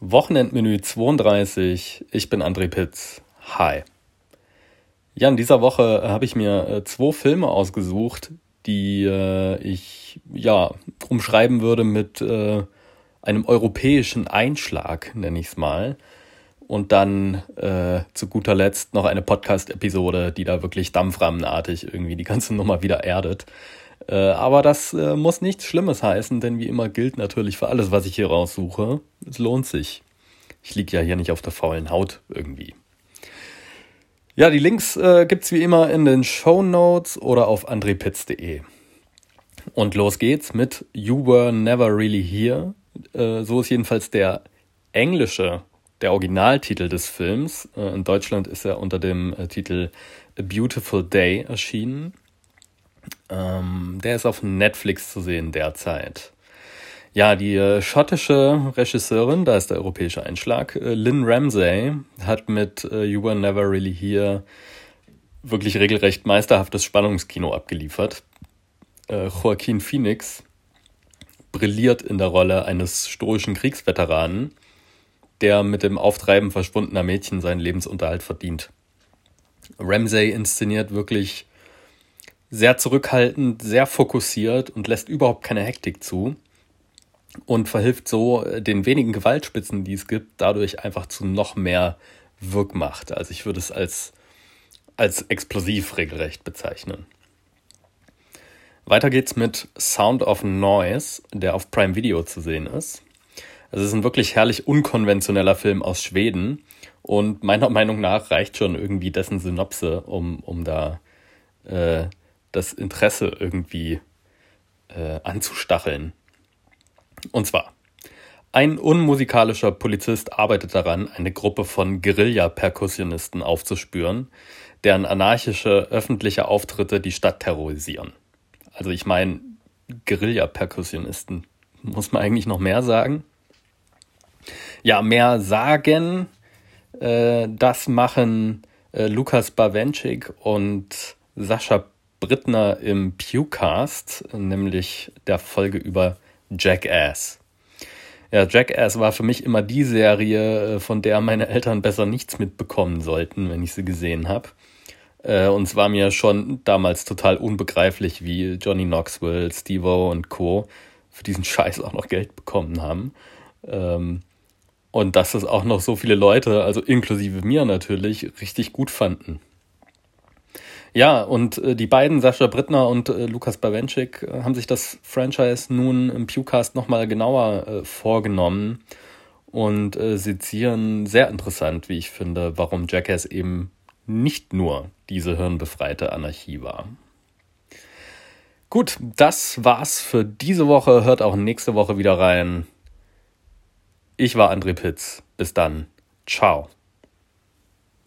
Wochenendmenü 32. Ich bin André Pitz. Hi. Ja, in dieser Woche habe ich mir äh, zwei Filme ausgesucht, die äh, ich ja umschreiben würde mit äh, einem europäischen Einschlag, nenne ich es mal. Und dann äh, zu guter Letzt noch eine Podcast-Episode, die da wirklich dampfrahmenartig irgendwie die ganze Nummer wieder erdet. Äh, aber das äh, muss nichts Schlimmes heißen, denn wie immer gilt natürlich für alles, was ich hier raussuche, es lohnt sich. Ich liege ja hier nicht auf der faulen Haut irgendwie. Ja, die Links äh, es wie immer in den Show Notes oder auf andrepitz.de. Und los geht's mit You Were Never Really Here. Äh, so ist jedenfalls der englische, der Originaltitel des Films. Äh, in Deutschland ist er unter dem äh, Titel A Beautiful Day erschienen. Ähm, der ist auf Netflix zu sehen derzeit. Ja, die äh, schottische Regisseurin, da ist der europäische Einschlag, äh, Lynn Ramsey, hat mit äh, You Were Never Really Here wirklich regelrecht meisterhaftes Spannungskino abgeliefert. Joaquin Phoenix brilliert in der Rolle eines stoischen Kriegsveteranen, der mit dem Auftreiben verschwundener Mädchen seinen Lebensunterhalt verdient. Ramsey inszeniert wirklich sehr zurückhaltend, sehr fokussiert und lässt überhaupt keine Hektik zu und verhilft so äh, den wenigen Gewaltspitzen, die es gibt, dadurch einfach zu noch mehr Wirkmacht. Also ich würde es als, als explosiv regelrecht bezeichnen. Weiter geht's mit Sound of Noise, der auf Prime Video zu sehen ist. Es ist ein wirklich herrlich unkonventioneller Film aus Schweden und meiner Meinung nach reicht schon irgendwie dessen Synopse, um, um da äh, das Interesse irgendwie äh, anzustacheln. Und zwar, ein unmusikalischer Polizist arbeitet daran, eine Gruppe von Guerilla-Perkussionisten aufzuspüren, deren anarchische öffentliche Auftritte die Stadt terrorisieren. Also ich meine, Guerilla-Perkussionisten. Muss man eigentlich noch mehr sagen? Ja, mehr sagen, äh, das machen äh, Lukas Bawenschik und Sascha Brittner im Pewcast, nämlich der Folge über Jackass. Ja, Jackass war für mich immer die Serie, äh, von der meine Eltern besser nichts mitbekommen sollten, wenn ich sie gesehen habe. Äh, und es war mir schon damals total unbegreiflich, wie Johnny Knoxville, Steve-O und Co. für diesen Scheiß auch noch Geld bekommen haben. Ähm, und dass es auch noch so viele Leute, also inklusive mir natürlich, richtig gut fanden. Ja, und äh, die beiden, Sascha Brittner und äh, Lukas Bawenschik, äh, haben sich das Franchise nun im Pewcast nochmal genauer äh, vorgenommen und äh, sezieren sehr interessant, wie ich finde, warum Jackass eben nicht nur diese hirnbefreite Anarchie war. Gut, das war's für diese Woche. Hört auch nächste Woche wieder rein. Ich war André Pitz. Bis dann. Ciao.